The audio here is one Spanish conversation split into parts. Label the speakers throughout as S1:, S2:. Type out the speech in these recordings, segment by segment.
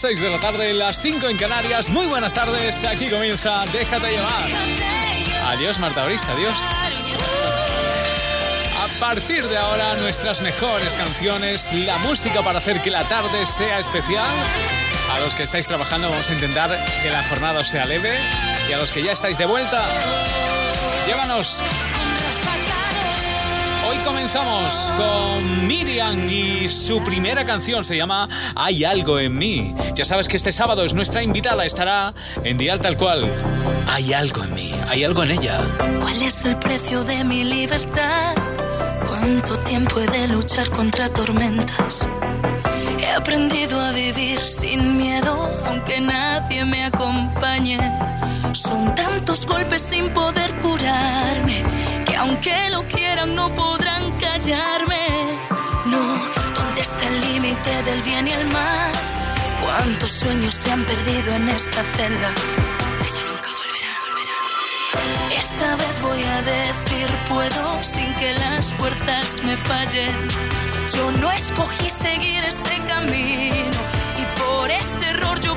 S1: las 6 de la tarde, las 5 en Canarias. Muy buenas tardes, aquí comienza Déjate llevar. Adiós Marta Briz, adiós. A partir de ahora, nuestras mejores canciones, la música para hacer que la tarde sea especial. A los que estáis trabajando vamos a intentar que la jornada sea leve y a los que ya estáis de vuelta, llévanos Hoy comenzamos con Miriam y su primera canción se llama Hay algo en mí. Ya sabes que este sábado es nuestra invitada, estará en Dial Tal Cual. Hay algo en mí, hay algo en ella.
S2: ¿Cuál es el precio de mi libertad? ¿Cuánto tiempo he de luchar contra tormentas? He aprendido a vivir sin miedo, aunque nadie me acompañe. Son tantos golpes sin poder curarme aunque lo quieran no podrán callarme. No, ¿dónde está el límite del bien y el mal? ¿Cuántos sueños se han perdido en esta celda? Que ya nunca volverán. Esta vez voy a decir puedo sin que las fuerzas me fallen. Yo no escogí seguir este camino y por este error yo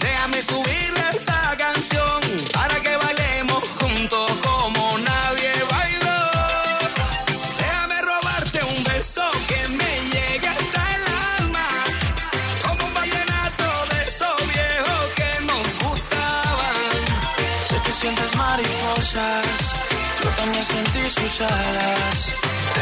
S3: Déjame subirle esta canción para que bailemos juntos como nadie bailó. Déjame robarte un beso que me llegue hasta el alma, como un vallenato de esos viejos que nos gustaban.
S4: Sé que sientes mariposas, yo también sentí sus alas.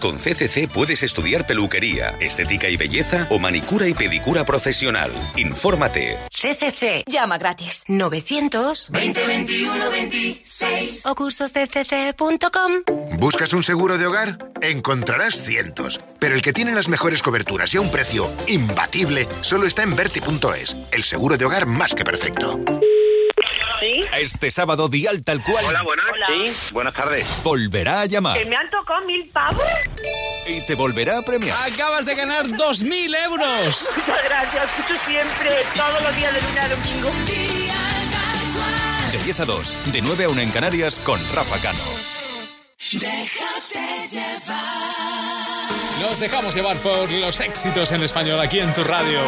S5: Con CCC puedes estudiar peluquería, estética y belleza o manicura y pedicura profesional. Infórmate.
S6: CCC. Llama gratis. 900 2021 26 o cursosdecc.com.
S7: ¿Buscas un seguro de hogar? Encontrarás cientos, pero el que tiene las mejores coberturas y a un precio imbatible solo está en Verti.es, el seguro de hogar más que perfecto.
S8: ¿Sí?
S5: Este sábado Dial Tal Cual
S8: Hola, buenas.
S9: Sí, buenas tardes.
S5: volverá a llamar
S8: ¿Que me han tocado mil pavos?
S5: y te volverá a premiar.
S1: Acabas de ganar 2.000 euros.
S8: Muchas gracias, escucho siempre, todos los días de lunes a domingo.
S5: De 10 a 2, de 9 a 1 en Canarias con Rafa Cano.
S1: Nos dejamos llevar por los éxitos en español aquí en tu radio.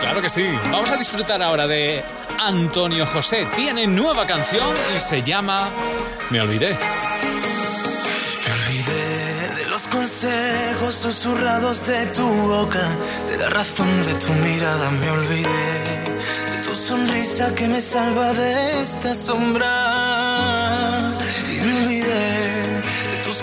S1: Claro que sí. Vamos a disfrutar ahora de Antonio José. Tiene nueva canción y se llama Me olvidé.
S4: Me olvidé de los consejos susurrados de tu boca, de la razón de tu mirada. Me olvidé de tu sonrisa que me salva de esta sombra. Y me olvidé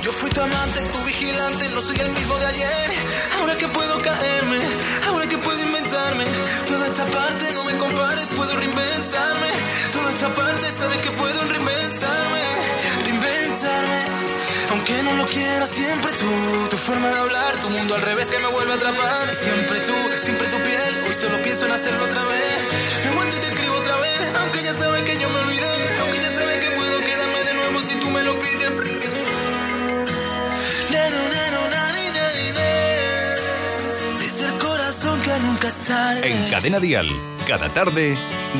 S4: Yo fui tu amante, tu vigilante, no soy el mismo de ayer. Ahora que puedo caerme, ahora que puedo inventarme. Toda esta parte no me compares, puedo reinventarme. Toda esta parte sabes que puedo reinventarme, reinventarme. Aunque no lo quiera, siempre tú, tu forma de hablar, tu mundo al revés que me vuelve a atrapar. Y siempre tú, siempre tu piel, hoy solo pienso en hacerlo otra vez. Me aguanto y te escribo otra vez, aunque ya sabes que yo nunca es tarde.
S10: En Cadena Dial, cada tarde,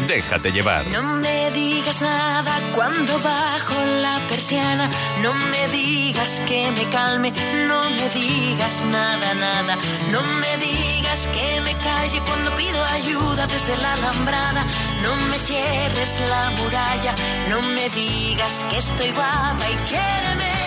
S10: déjate llevar.
S11: No me digas nada cuando bajo la persiana. No me digas que me calme. No me digas nada, nada. No me digas que me calle cuando pido ayuda desde la alambrada. No me cierres la muralla. No me digas que estoy guapa y quiéreme.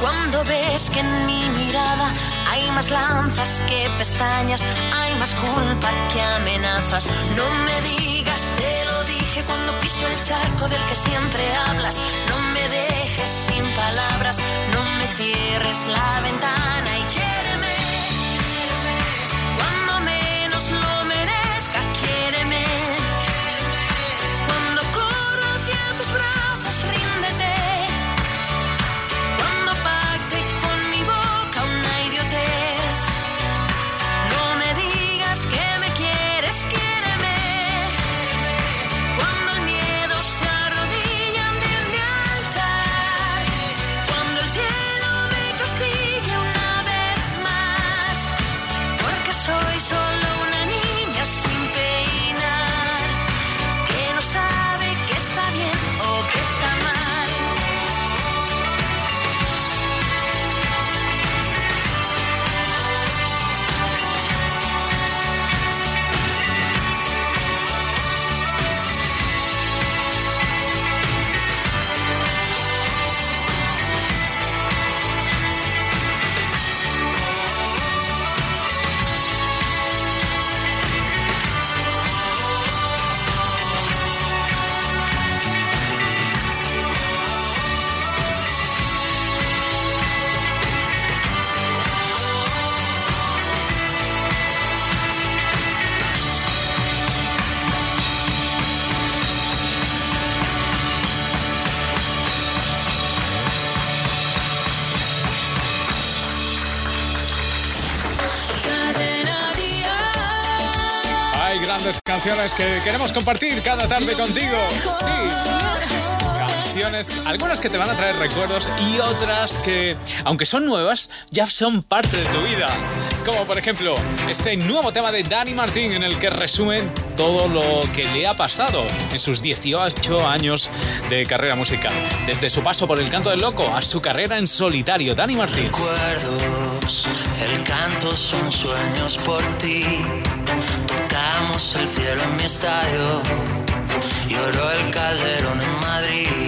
S11: Cuando ves que en mi mirada hay más lanzas que pestañas, hay más culpa que amenazas. No me digas, te lo dije cuando piso el charco del que siempre hablas. No me dejes sin palabras, no me cierres la ventana y
S1: canciones que queremos compartir cada tarde contigo. Sí. Algunas que te van a traer recuerdos y otras que, aunque son nuevas, ya son parte de tu vida. Como por ejemplo, este nuevo tema de Dani Martín en el que resumen todo lo que le ha pasado en sus 18 años de carrera musical. Desde su paso por el canto del loco a su carrera en solitario. Dani Martín.
S4: recuerdos, el canto son sueños por ti. Tocamos el cielo en mi estadio, lloró el calderón en Madrid.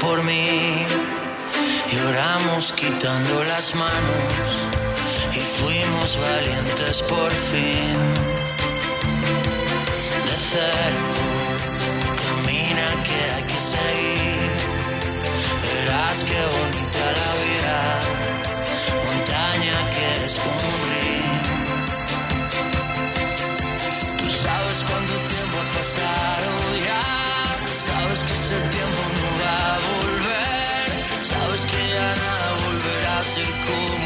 S12: Por mí. Lloramos quitando las manos y fuimos valientes por fin. De cero, camina que hay que seguir. Verás qué bonita la vida, montaña que es como Nada volverá a ser como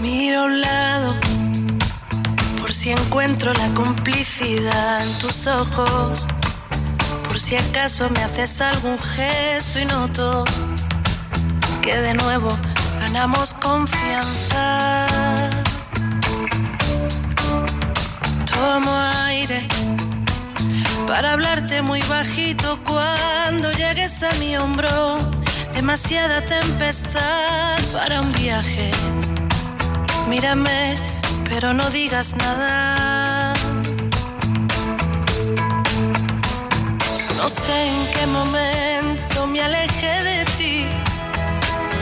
S9: Miro a un lado por si encuentro la complicidad en tus ojos. Por si acaso me haces algún gesto y noto que de nuevo ganamos confianza. Tomo aire para hablarte muy bajito cuando llegues a mi hombro demasiada tempestad para un viaje. Mírame, pero no digas nada. No sé en qué momento me alejé de ti,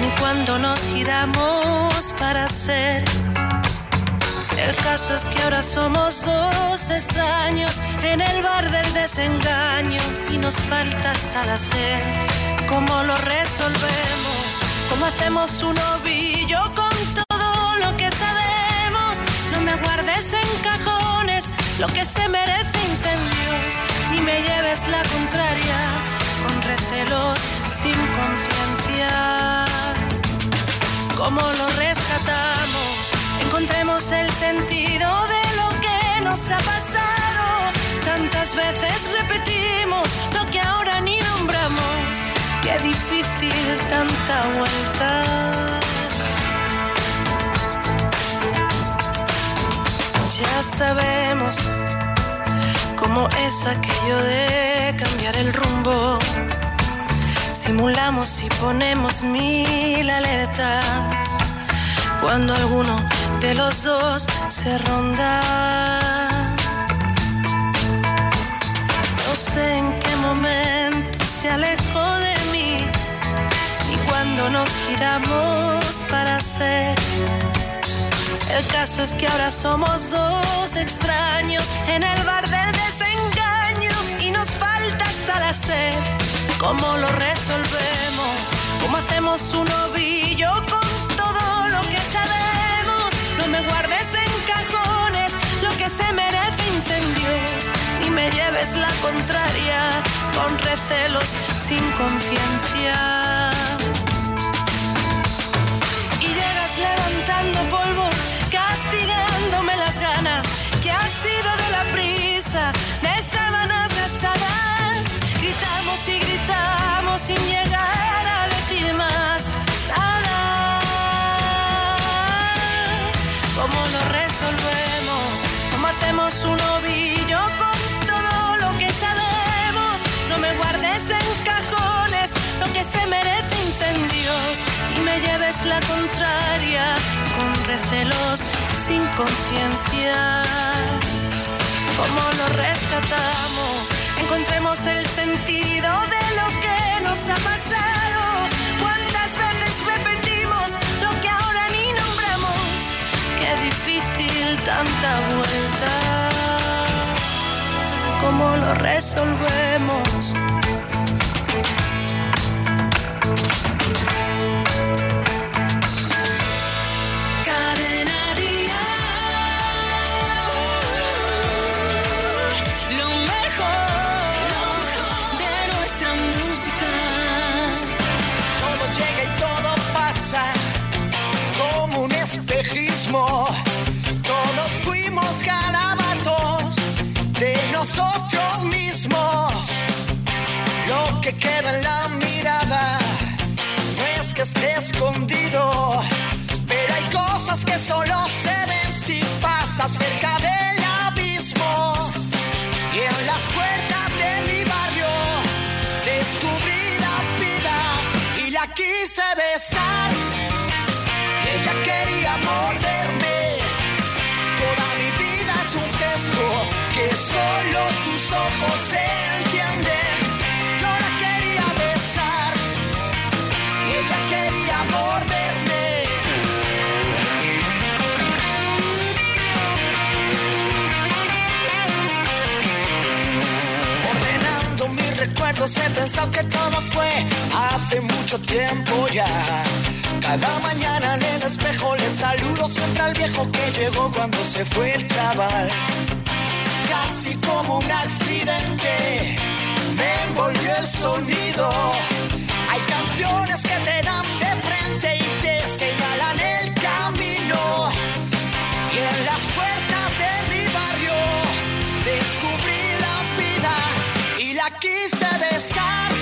S9: ni cuando nos giramos para ser. El caso es que ahora somos dos extraños en el bar del desengaño y nos falta hasta la sed ¿Cómo lo resolvemos? ¿Cómo hacemos un ovillo lo que se merece incendios, ni me lleves la contraria con recelos sin conciencia. ¿Cómo lo rescatamos? Encontremos el sentido de lo que nos ha pasado. Tantas veces repetimos lo que ahora ni nombramos Qué difícil tanta vuelta. Ya sabemos cómo es aquello de cambiar el rumbo. Si Disimulamos y ponemos mil alertas cuando alguno de los dos se ronda. No sé en qué momento se alejó de mí y cuando nos giramos para ser. El caso es que ahora somos dos extraños en el bar del desengaño y nos falta hasta la sed. ¿Cómo lo resolvemos? ¿Cómo hacemos un ovillo con todo lo que sabemos? No me guardes en cajones lo que se merece incendios, ni me lleves la contraria con recelos sin conciencia. Contraria con recelos sin conciencia. ¿Cómo lo rescatamos? Encontremos el sentido de lo que nos ha pasado. ¿Cuántas veces repetimos lo que ahora ni nombramos? Qué difícil tanta vuelta. ¿Cómo lo resolvemos?
S13: Pasas cerca recuerdos he pensado que todo fue hace mucho tiempo ya. Cada mañana en el espejo le saludo siempre al viejo que llegó cuando se fue el chaval. Casi como un accidente me envolvió el sonido. Hay canciones que te dan de frente side.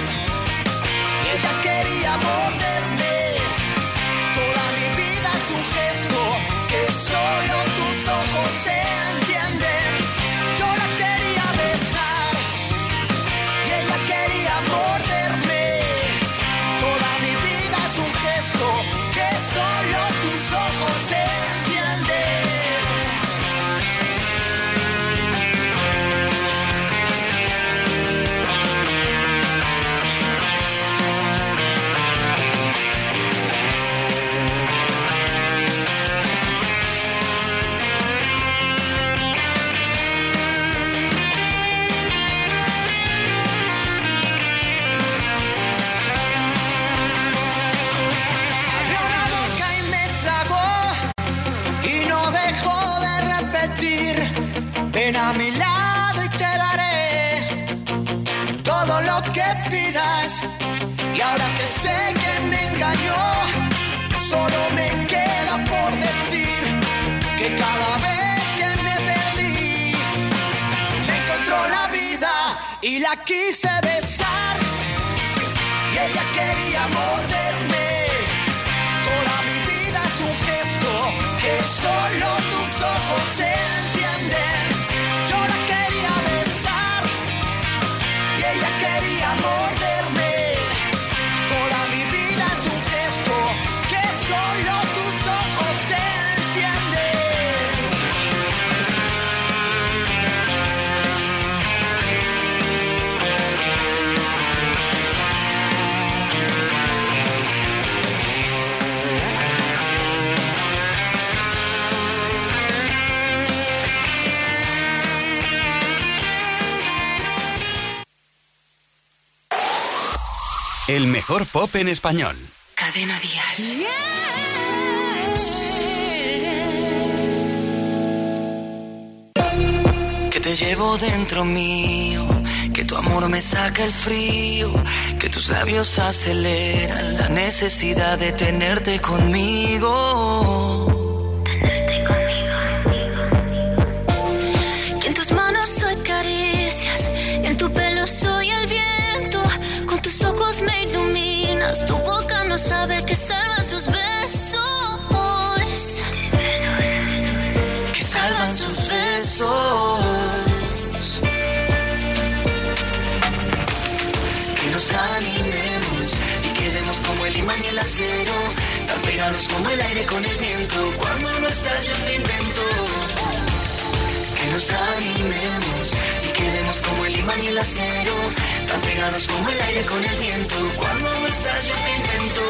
S13: En
S10: español.
S14: Cadena Dial.
S15: Que te llevo dentro mío, que tu amor me saca el frío, que tus labios aceleran la necesidad de tenerte conmigo.
S2: Que en tus manos soy caricias, y en tu pelo soy el viento. Con tus ojos me tu boca no sabe que salvan sus besos.
S15: que salvan sus besos. Que nos animemos y quedemos como el imán y el acero, tan pegados como el aire con el viento. Cuando no estás, yo te invento. Que nos animemos como el imán y el acero, tan pegados como el aire con el viento. Cuando no estás, yo te invento.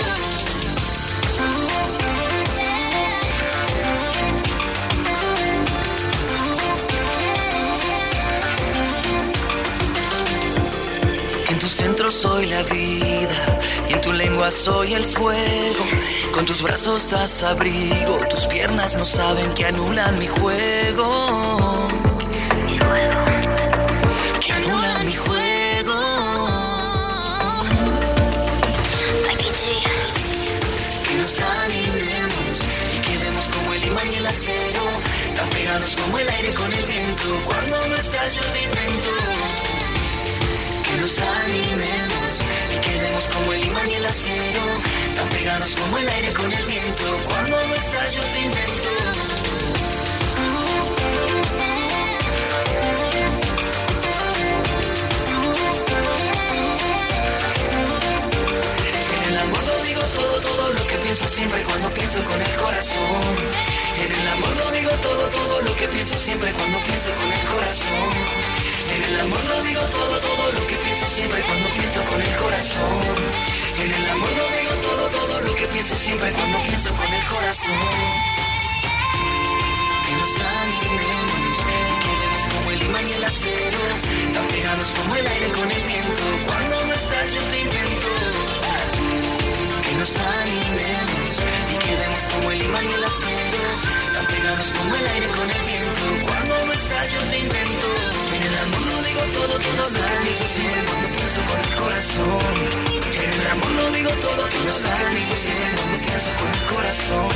S15: En tu centro soy la vida y en tu lengua soy el fuego. Con tus brazos das abrigo, tus piernas no saben que anulan mi juego. Tan pegados como el aire con el viento. Cuando no estás yo te invento que nos animemos y quedemos como el imán y el acero, tan pegados como el aire con el viento. Cuando no estás, yo te invento. Siempre cuando pienso con el corazón. En el amor lo digo todo, todo lo que pienso siempre cuando pienso con el corazón. En el amor lo digo todo, todo lo que pienso siempre cuando pienso con el corazón. Que nos animemos y quedemos como el imán y el acero, tan pegados como el aire con el viento. Cuando no estás yo te invento. Que nos animemos y quedemos como el imán y el acero, tan pegados como el aire con el viento. Cuando no estás yo te invento. En el amor lo digo todo, todo lo que pienso siempre cuando pienso con el corazón. En el amor lo digo todo, todo lo que pienso siempre cuando pienso con el corazón.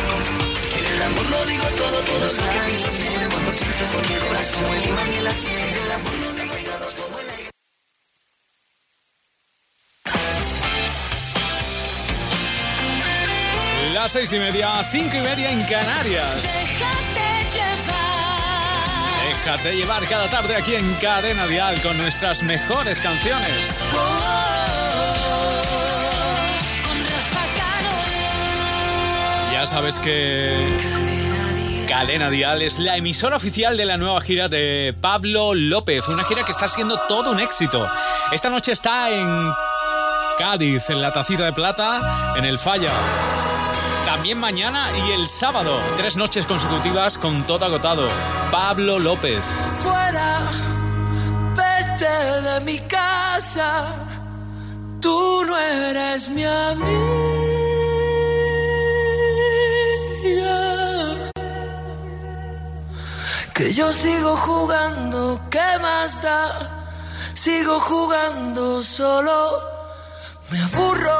S15: En el amor lo digo todo, todo lo que pienso siempre cuando pienso con el corazón. El imán y el acero, el amor
S1: Las seis y media, cinco y media en Canarias. Déjate llevar cada tarde aquí en Cadena Dial con nuestras mejores canciones. Ya sabes que Cadena Dial es la emisora oficial de la nueva gira de Pablo López, una gira que está siendo todo un éxito. Esta noche está en Cádiz, en la Tacita de Plata, en el Falla. También mañana y el sábado, tres noches consecutivas con todo agotado. Pablo López.
S16: fuera, vete de mi casa. Tú no eres mi amiga. Que yo sigo jugando, ¿qué más da? Sigo jugando solo, me aburro.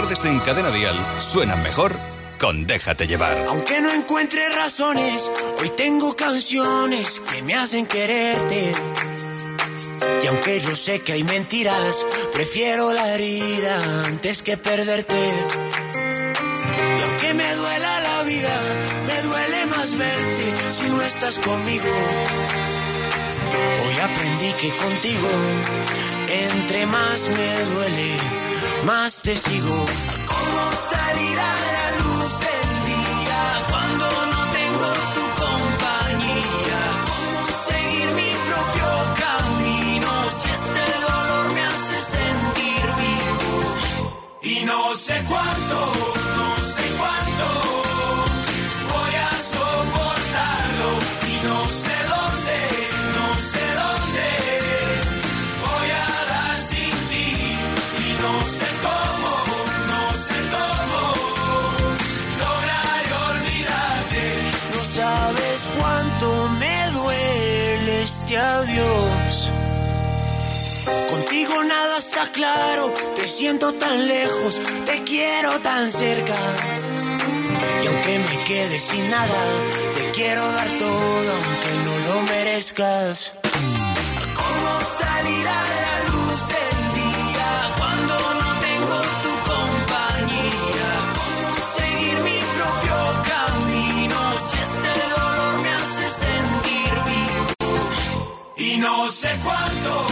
S10: Tardes en Cadena Dial suenan mejor con Déjate llevar.
S12: Aunque no encuentre razones, hoy tengo canciones que me hacen quererte. Y aunque yo sé que hay mentiras, prefiero la herida antes que perderte. Y aunque me duela la vida, me duele más verte si no estás conmigo. Hoy aprendí que contigo, entre más me duele, más te sigo. ¿Cómo salir a la luz del día cuando no tengo tu compañía? ¿Cómo seguir mi propio camino si este dolor me hace sentir vivo? Y no sé cuánto, Nada está claro, te siento tan lejos, te quiero tan cerca. Y aunque me quede sin nada, te quiero dar todo aunque no lo merezcas. ¿Cómo salir a la luz del día cuando no tengo tu compañía? ¿Cómo seguir mi propio camino si este dolor me hace sentir vivo? Y no sé cuánto,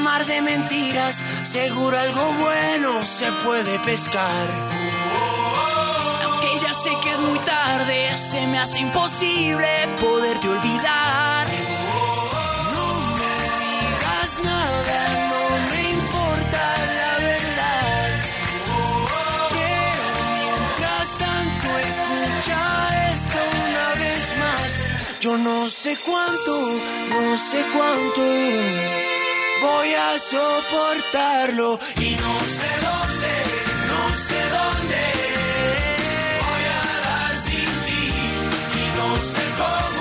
S12: mar de mentiras, seguro algo bueno se puede pescar.
S17: Aunque ya sé que es muy tarde, se me hace imposible poderte olvidar.
S12: No me digas nada, no me importa la verdad. Pero mientras tanto, escucha esto una vez más. Yo no sé cuánto, no sé cuánto voy a soportarlo y no sé dónde, no sé dónde
S4: voy a dar sin ti y no sé cómo.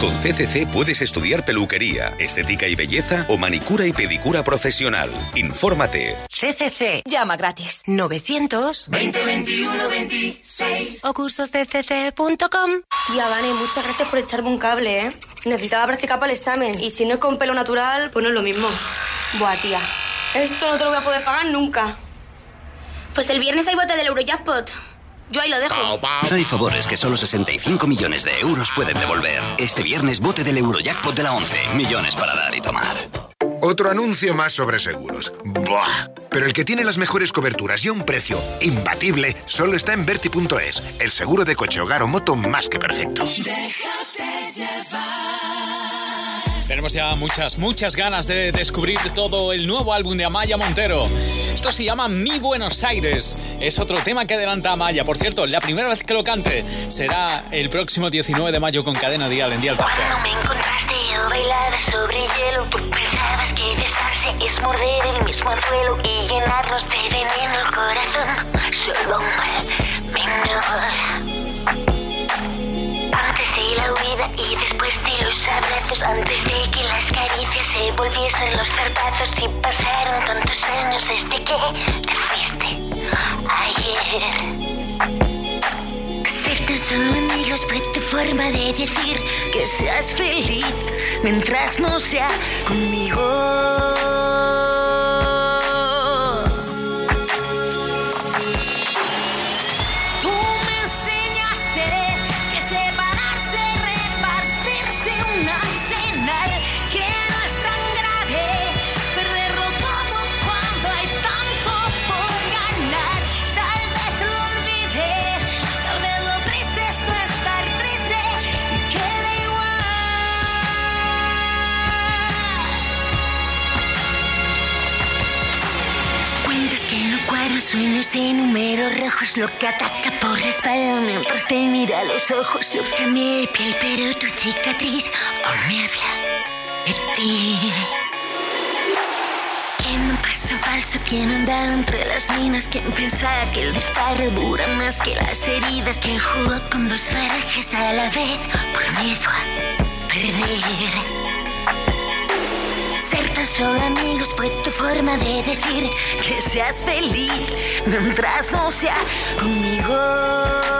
S5: Con CCC puedes estudiar peluquería, estética y belleza o manicura y pedicura profesional. Infórmate.
S6: CCC. Llama gratis. 900
S18: 2021 26
S6: o cursosdcc.com.
S19: Tía, Vane, muchas gracias por echarme un cable, ¿eh? Necesitaba practicar para el examen y si no es con pelo natural, pues no es lo mismo. Buah, tía. Esto no te lo voy a poder pagar nunca.
S20: Pues el viernes hay bote del Eurojackpot. Yo ahí lo dejo.
S21: Hay favores que solo 65 millones de euros pueden devolver. Este viernes bote del Eurojackpot de la 11. Millones para dar y tomar.
S7: Otro anuncio más sobre seguros. ¡Buah! Pero el que tiene las mejores coberturas y a un precio imbatible solo está en Verti.es, el seguro de coche, hogar o moto más que perfecto.
S18: Déjate llevar.
S1: Tenemos ya muchas, muchas ganas de descubrir todo el nuevo álbum de Amaya Montero. Esto se llama Mi Buenos Aires. Es otro tema que adelanta Amaya. Por cierto, la primera vez que lo cante será el próximo 19 de mayo con Cadena Dial en Dial.
S11: Cuando me encontraste yo bailaba sobre el hielo, tú pensabas que besarse es morder el mismo anzuelo y llenarnos de veneno el corazón. Solo un mal menor. Y después de los abrazos, antes de que las caricias se volviesen los zarpazos y pasaron tantos años desde que te fuiste ayer. Ser tan solo amigos fue tu forma de decir que seas feliz mientras no sea conmigo. Sueños y números rojos Lo que ataca por la espalda mientras te mira a los ojos Yo cambié de piel pero tu cicatriz aún me habla de ti ¿Quién un paso falso? ¿Quién andaba entre las minas? ¿Quién pensaba que el disparo dura más que las heridas? ¿Quién jugó con dos barajas a la vez por miedo a perder? Solo amigos fue tu forma de decir que seas feliz mientras no sea conmigo.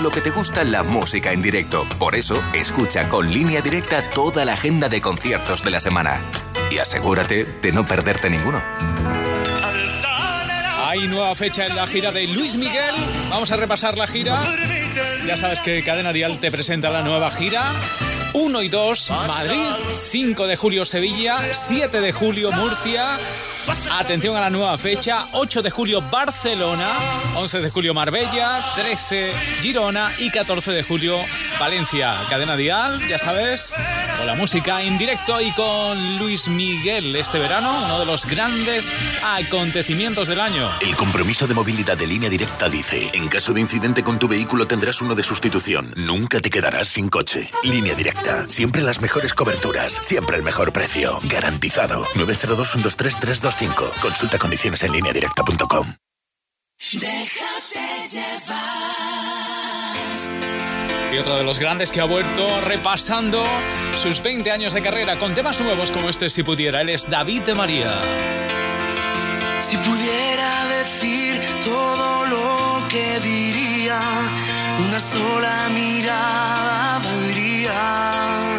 S10: Lo que te gusta la música en directo. Por eso, escucha con línea directa toda la agenda de conciertos de la semana. Y asegúrate de no perderte ninguno.
S1: Hay nueva fecha en la gira de Luis Miguel. Vamos a repasar la gira. Ya sabes que Cadena Dial te presenta la nueva gira. 1 y 2, Madrid. 5 de julio, Sevilla. 7 de julio, Murcia. Atención a la nueva fecha. 8 de julio, Barcelona. 11 de julio, Marbella. 13, Girona. Y 14 de julio, Valencia. Cadena Dial, ya sabes. Con la música en directo y con Luis Miguel este verano. Uno de los grandes acontecimientos del año.
S22: El compromiso de movilidad de línea directa dice, en caso de incidente con tu vehículo tendrás uno de sustitución. Nunca te quedarás sin coche. Línea directa. Siempre las mejores coberturas. Siempre el mejor precio. Garantizado. 902 123 325. Consulta condiciones en línea directa.com.
S18: Déjate
S1: Y otro de los grandes que ha vuelto repasando sus 20 años de carrera con temas nuevos como este Si Pudiera. Él es David de María.
S23: Si pudiera decir todo lo que diría, una sola mirada valdría.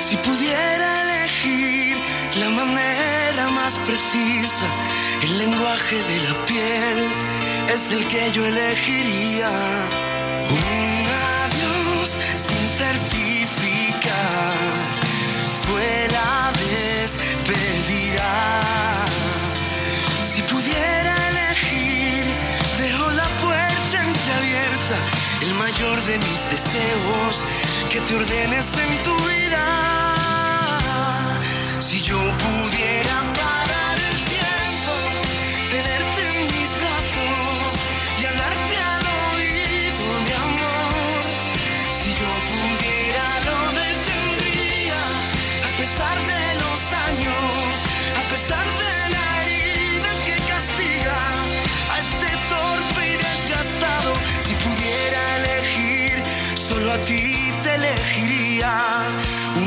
S23: Si pudiera elegir la manera más precisa, el lenguaje de la piel es el que yo elegiría. Si pudiera elegir, dejo la puerta entreabierta, el mayor de mis deseos, que te ordenes en tu vida. Si yo pudiera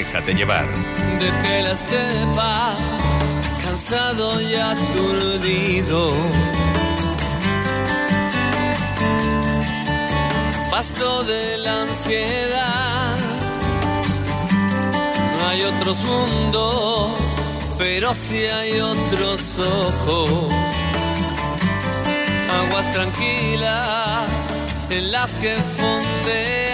S10: Déjate llevar.
S24: Dejé la estepa, cansado y aturdido. Pasto de la ansiedad. No hay otros mundos, pero sí hay otros ojos. Aguas tranquilas en las que fondea.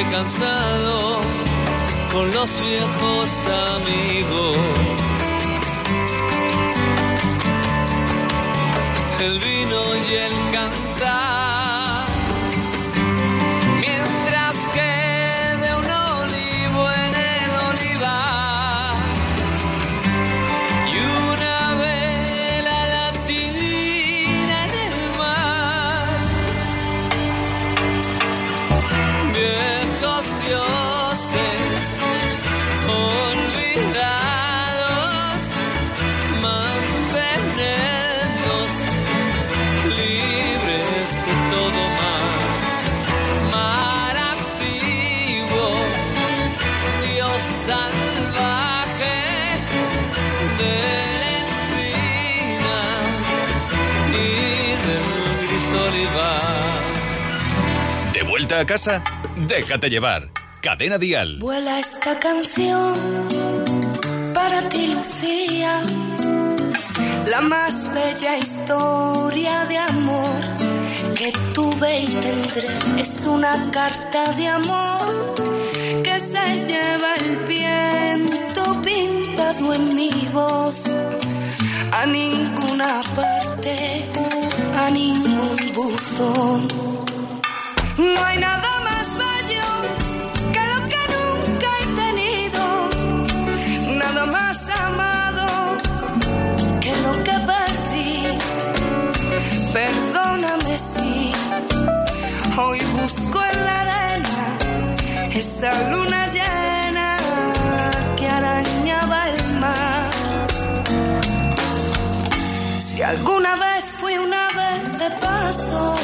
S24: Y cansado con los viejos amigos. El vino y el cantar.
S10: A casa? Déjate llevar. Cadena Dial.
S9: Vuela esta canción para ti, Lucía. La más bella historia de amor que tuve y tendré es una carta de amor que se lleva el viento pintado en mi voz. A ninguna parte, a ningún buzón. No hay nada más bello que lo que nunca he tenido, nada más amado que lo que perdí. Perdóname si hoy busco en la arena esa luna llena que arañaba el mar. Si alguna vez fui una vez de paso,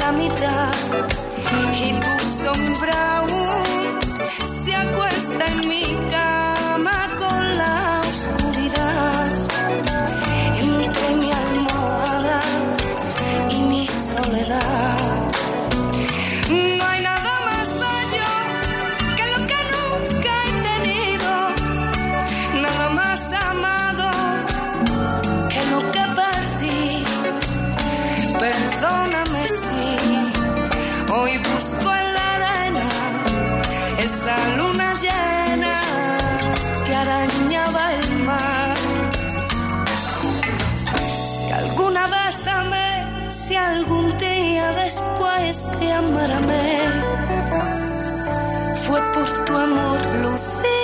S9: la mitad y tu sombra aún se acuesta en mi cama si algún día después de amarme, fue por tu amor, Lucía.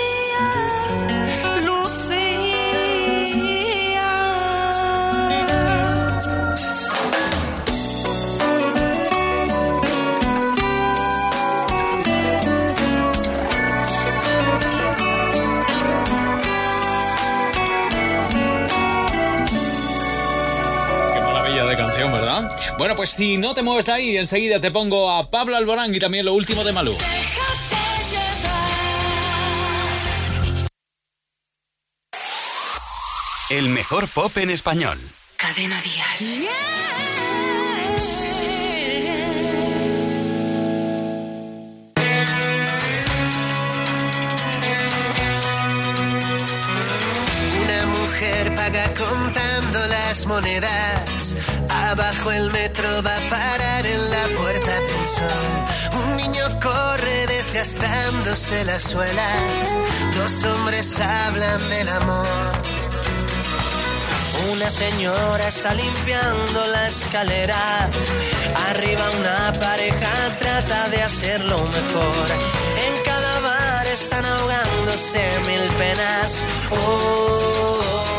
S1: Bueno, pues si no te mueves de ahí, enseguida te pongo a Pablo Alborán y también lo último de Malú.
S10: El mejor pop en español.
S2: Cadena Dial.
S12: Una mujer paga contando las monedas bajo el metro va a parar en la puerta del sol. Un niño corre desgastándose las suelas. Dos hombres hablan del amor. Una señora está limpiando la escalera. Arriba una pareja trata de hacerlo mejor. En cada bar están ahogándose mil penas. Oh, oh, oh,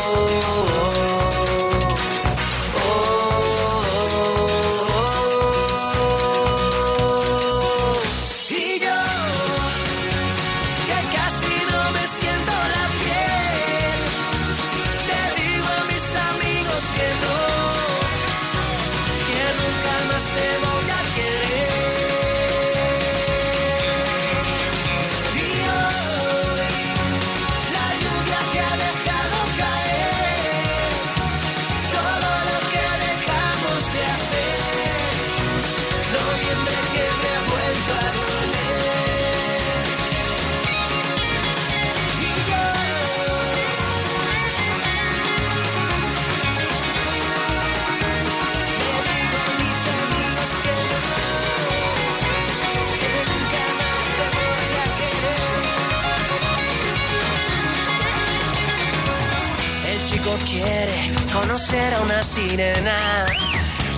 S12: sirena.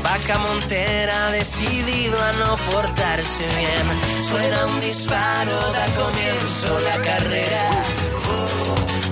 S12: Vaca Montera decidido a no portarse bien. Suena un disparo, da comienzo la carrera. Oh,